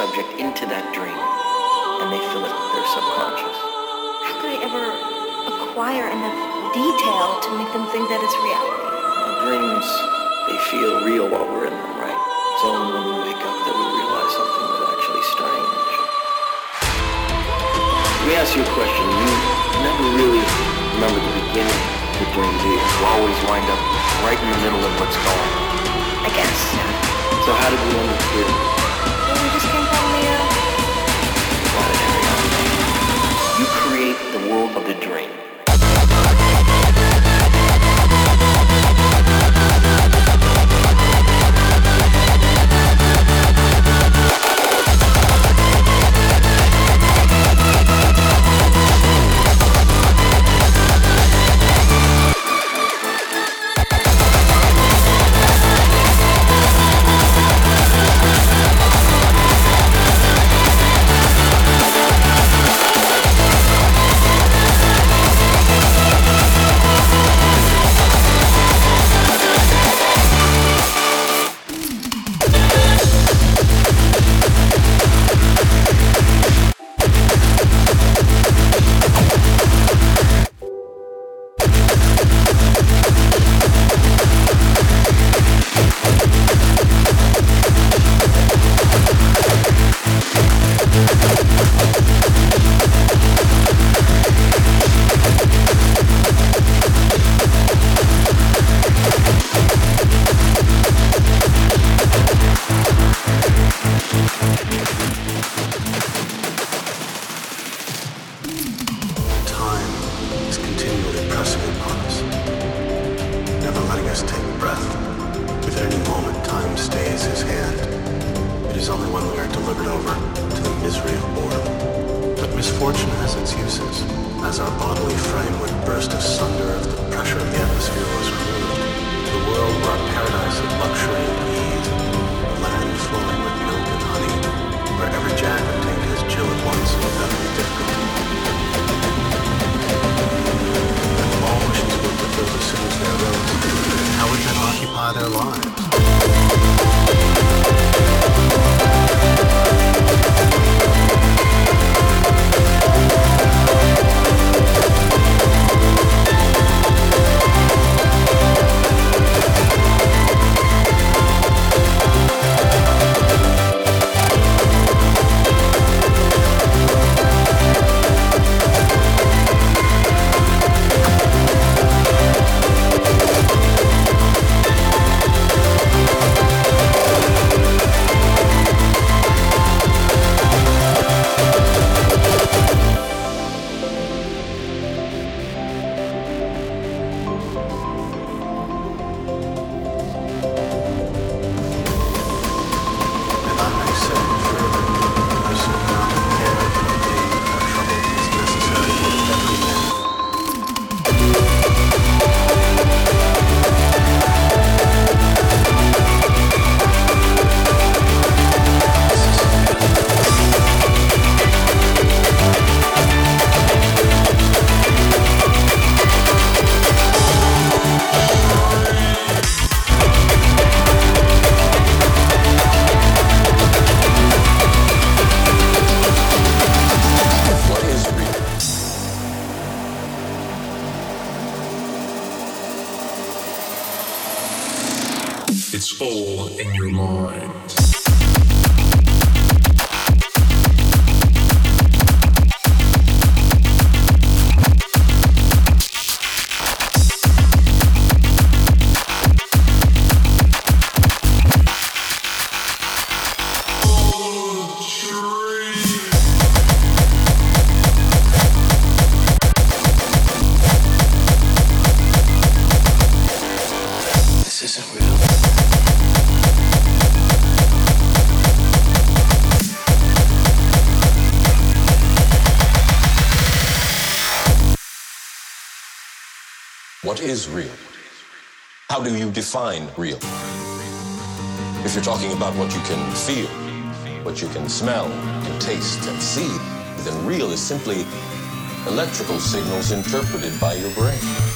subject into that dream and they fill it with their subconscious. How could I ever acquire enough detail to make them think that it's reality? Our dreams, they feel real while we're in them, right? It's only when we wake up that we realize something is actually strange. Let me ask you a question. You never really remember the beginning of the dream, do you? You always wind up right in the middle of what's going on. I guess. So how did we end up here? world of the dream. their lives. Is real? How do you define real? If you're talking about what you can feel, what you can smell, and taste, and see, then real is simply electrical signals interpreted by your brain.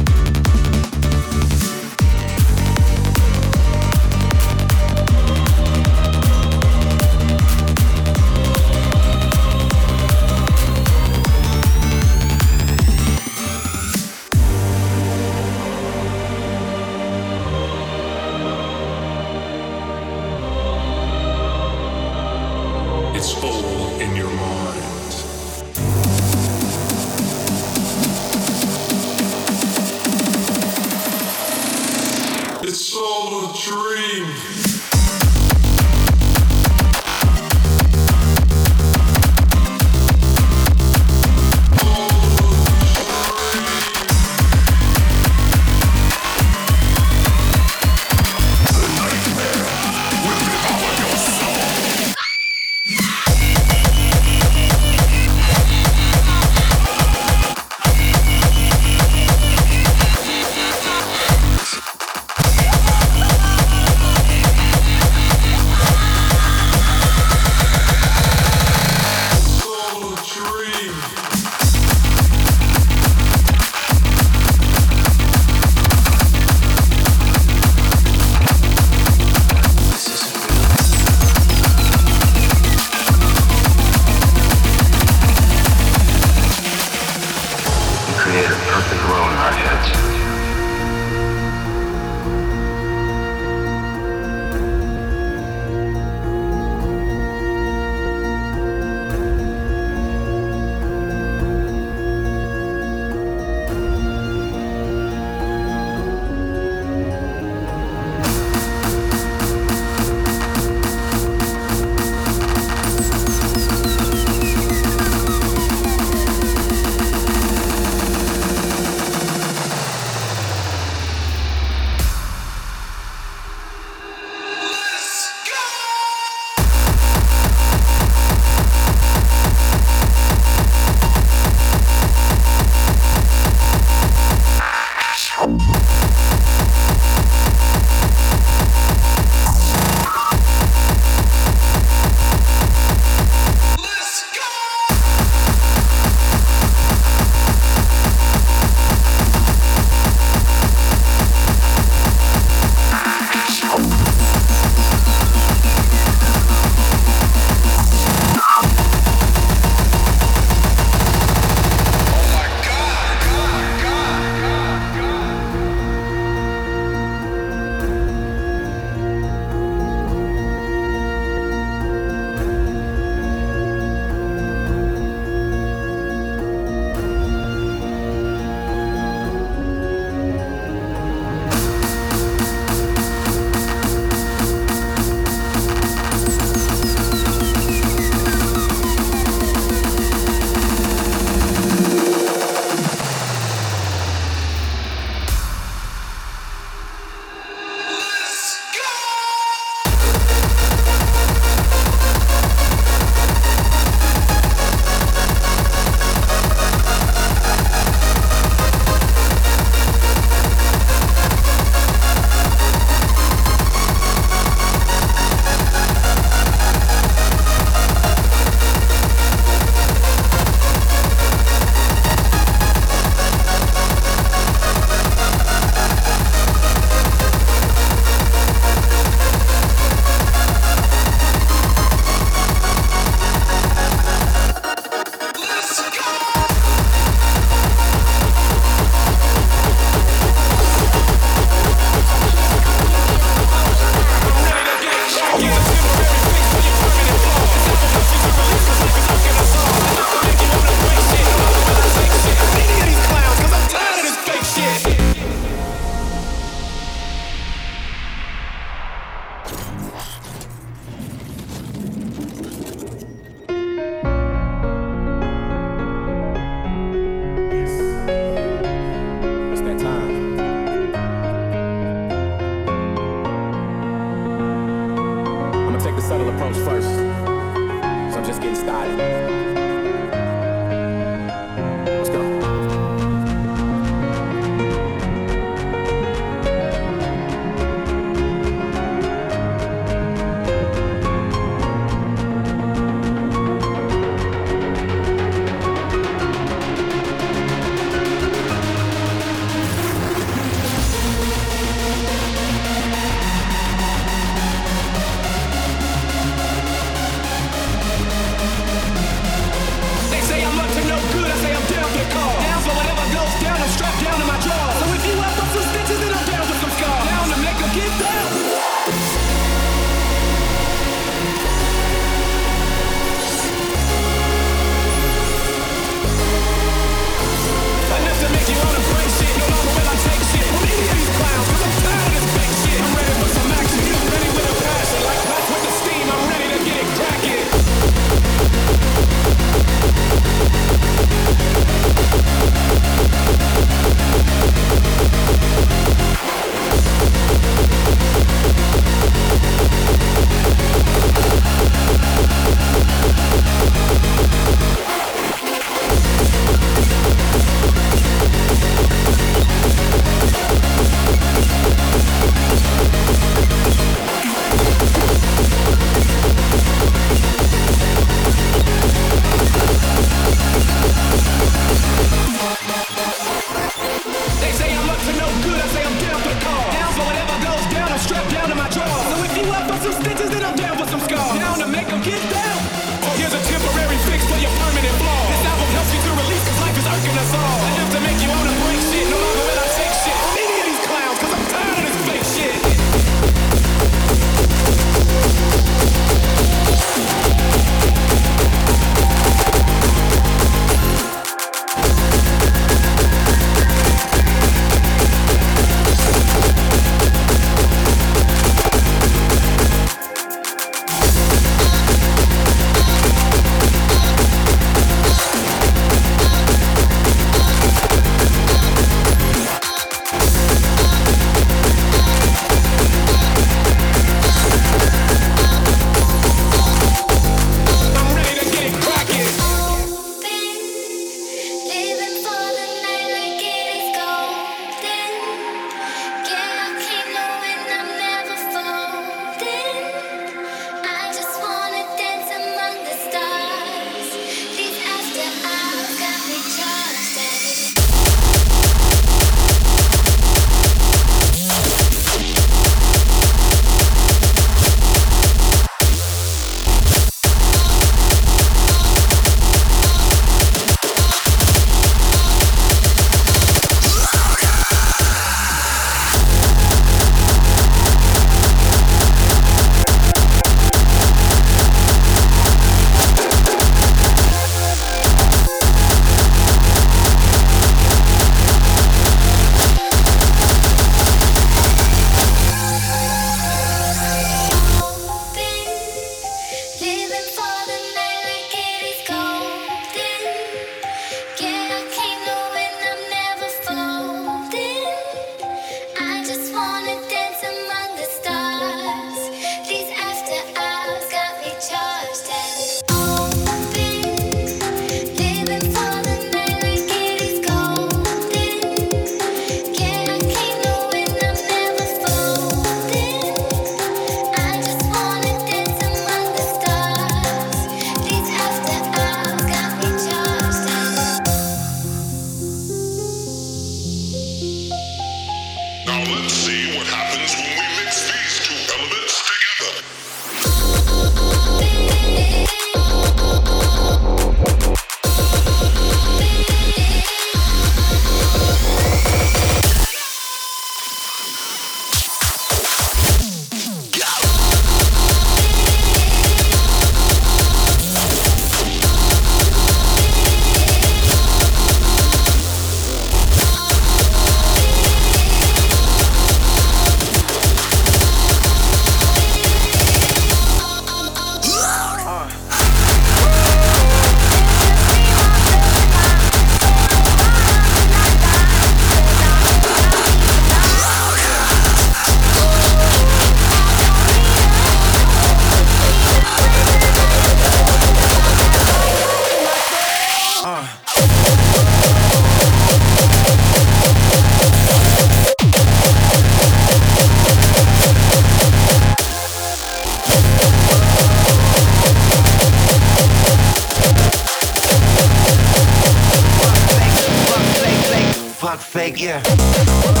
figure.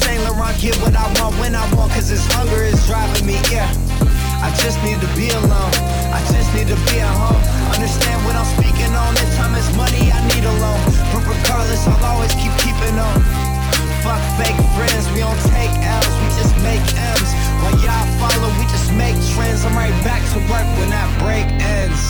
Saint Laurent, get what I want when I want, cause this hunger is driving me, yeah. I just need to be alone, I just need to be at home. Understand what I'm speaking on, this time is money I need alone. But regardless, I'll always keep keeping on. Fuck fake friends, we don't take L's, we just make M's. While y'all follow, we just make trends. I'm right back to work when that break ends.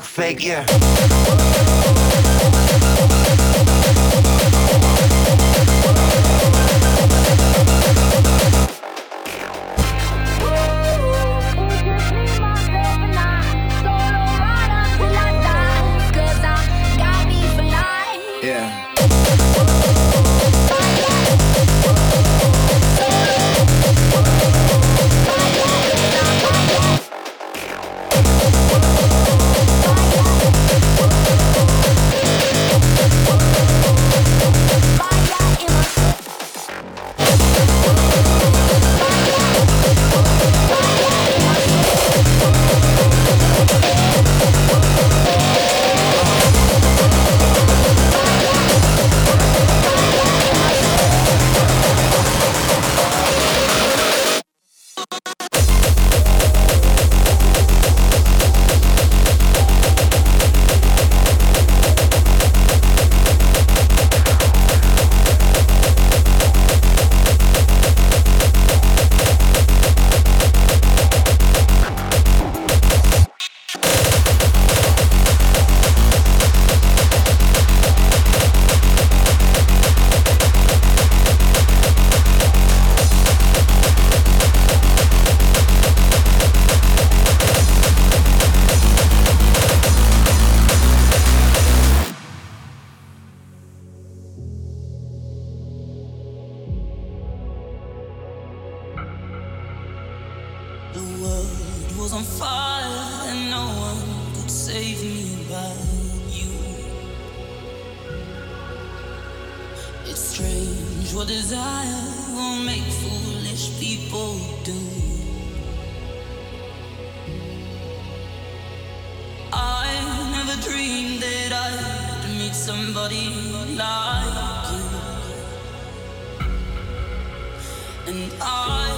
fake, yeah. It's strange what desire will make foolish people do. I never dreamed that I'd meet somebody like you, and I.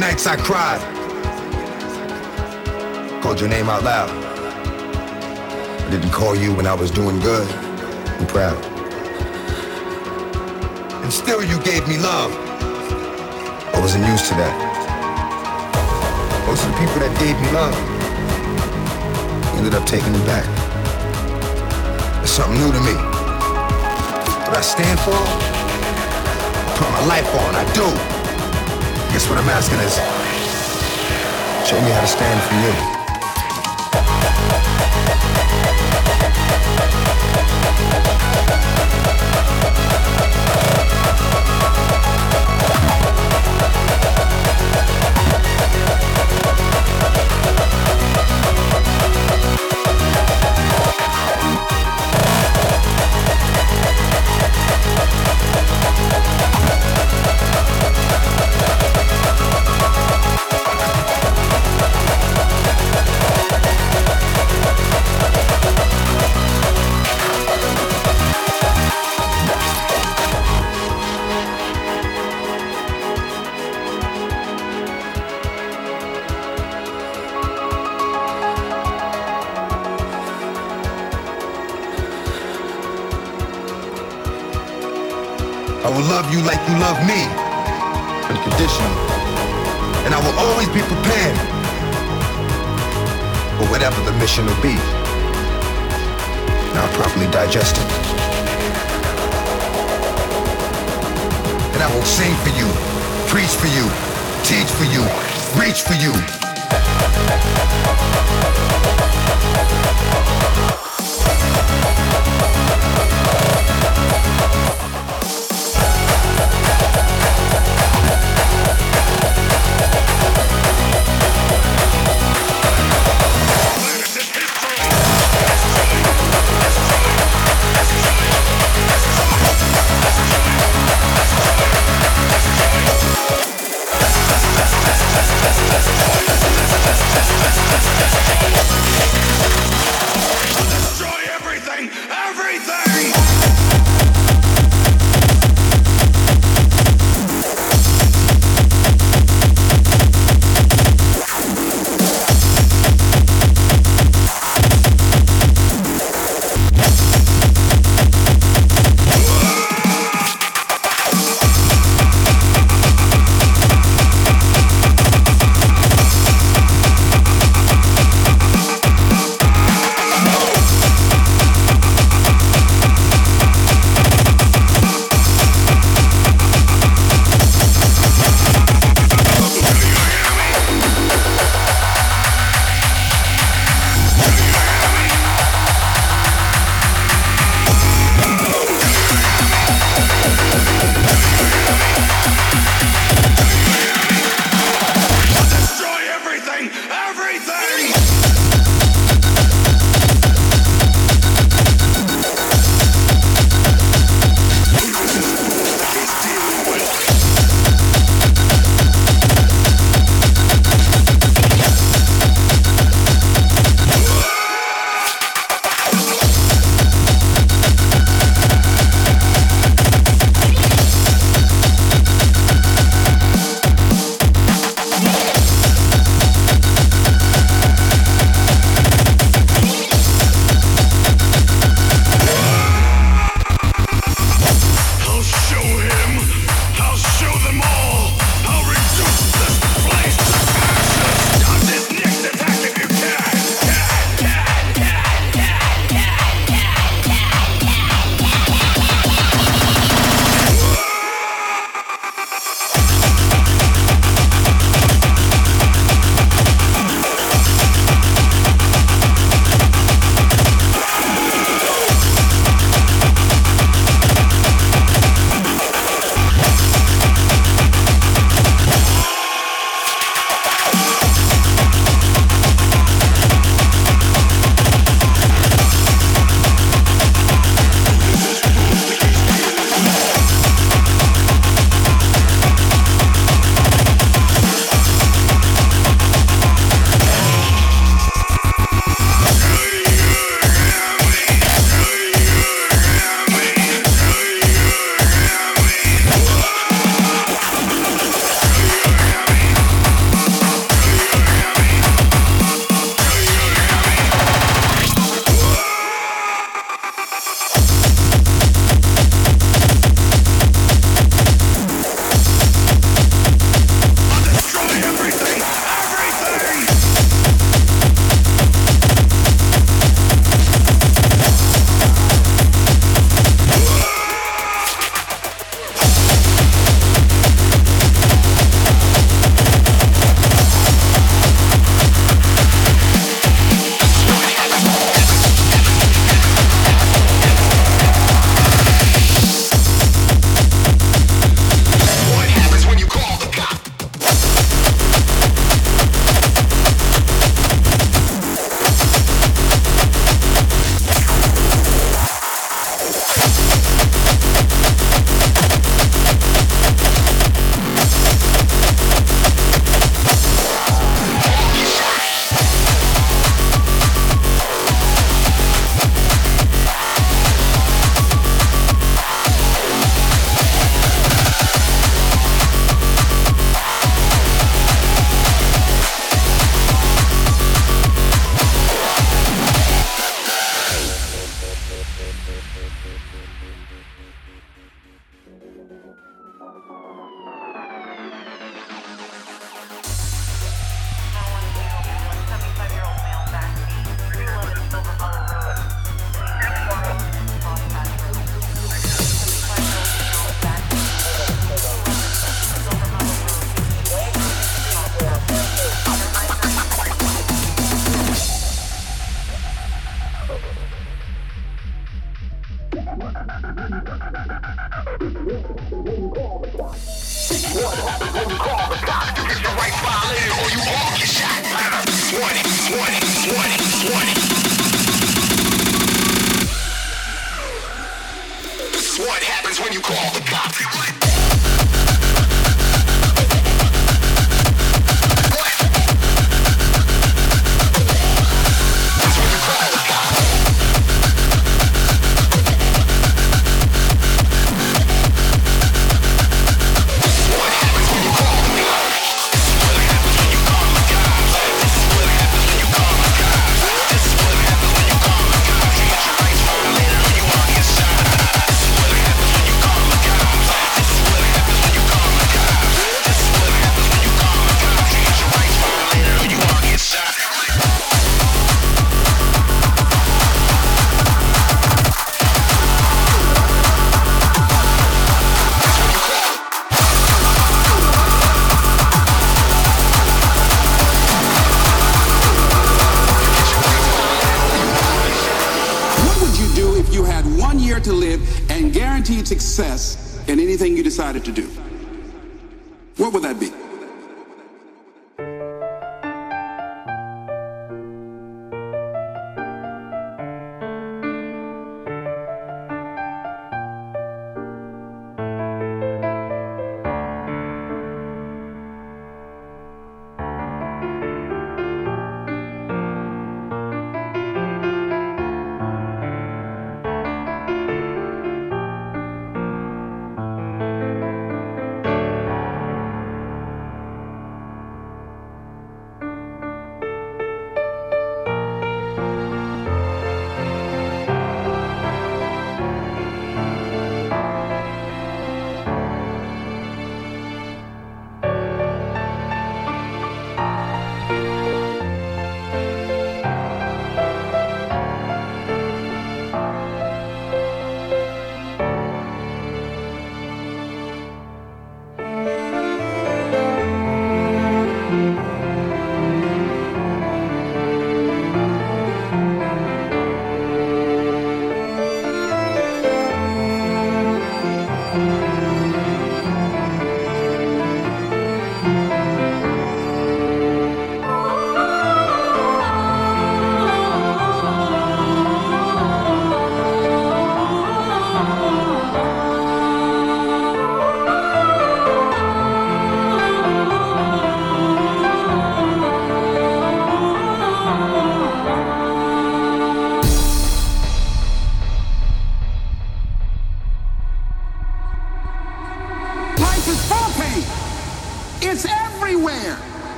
nights I cried. Called your name out loud. I didn't call you when I was doing good and proud. And still you gave me love. I wasn't used to that. Most of the people that gave me love ended up taking it back. It's something new to me. What I stand for, I put my life on, I do. Guess what I'm asking is, show me how to stand for you. You like you love me. Unconditional. And I will always be prepared for whatever the mission will be. Now properly digested. And I will sing for you, preach for you, teach for you, reach for you.